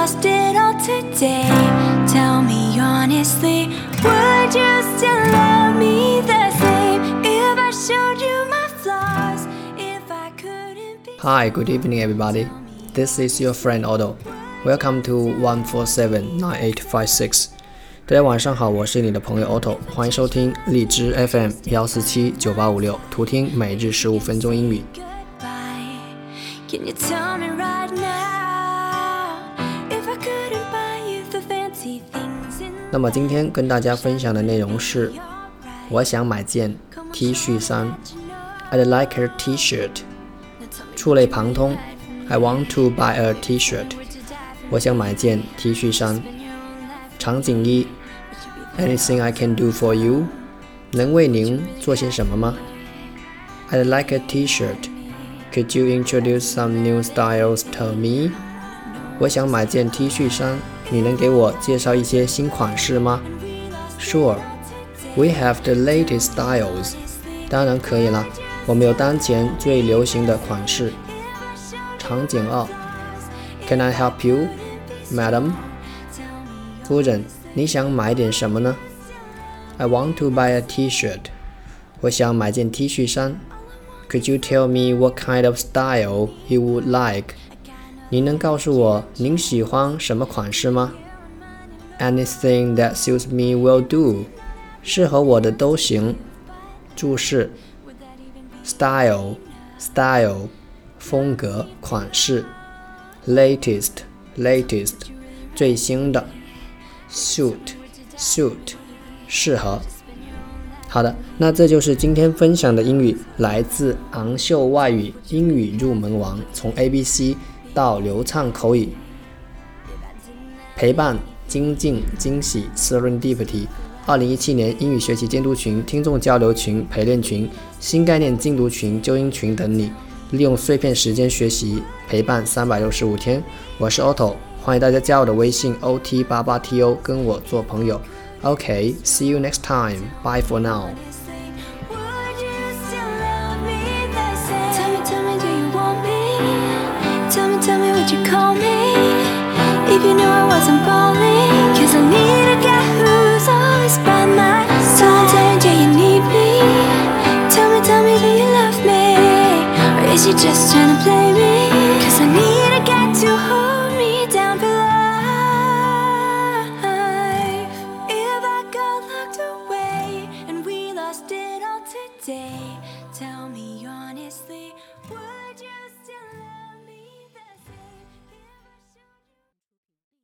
lost it all today. Tell me honestly, would you still love me the same if I showed you my flaws? If I couldn't be. Hi, good evening, everybody. This is your friend Otto. Welcome to one four seven nine eight five six. 大家晚上好，我是你的朋友 Otto，欢迎收听荔枝 FM 幺四七九八五六，图听每日十五分钟英语。 Goodbye. Can you tell me right now 那么今天跟大家分享的内容是，我想买件 T 恤衫，I'd like a T-shirt。触类旁通，I want to buy a T-shirt。我想买件 T 恤衫。场景一，Anything I can do for you？能为您做些什么吗？I'd like a T-shirt. Could you introduce some new styles to me？我想买件 T 恤衫，你能给我介绍一些新款式吗？Sure, we have the latest styles. 当然可以了，我们有当前最流行的款式。场景二，Can I help you, madam？夫人，你想买点什么呢？I want to buy a T-shirt. 我想买件 T 恤衫。Could you tell me what kind of style you would like? 您能告诉我您喜欢什么款式吗？Anything that suits me will do. 适合我的都行。注释：style style 风格款式，latest latest 最新的，suit suit 适合。好的，那这就是今天分享的英语，来自昂秀外语英语入门王，从 A B C 到流畅口语，陪伴、精进、惊喜，Serendipity。二零一七年英语学习监督群、听众交流群、陪练群、新概念精读群、纠音群等你，利用碎片时间学习，陪伴三百六十五天。我是 Otto，欢迎大家加我的微信 OT 八八 TO，跟我做朋友。OK，see、you next time. Bye for now. If you knew I wasn't falling, cause I need a guy who's always by my side. Tell me, tell me, do you need me? Tell me, tell me, do you love me? Or is you just trying to play?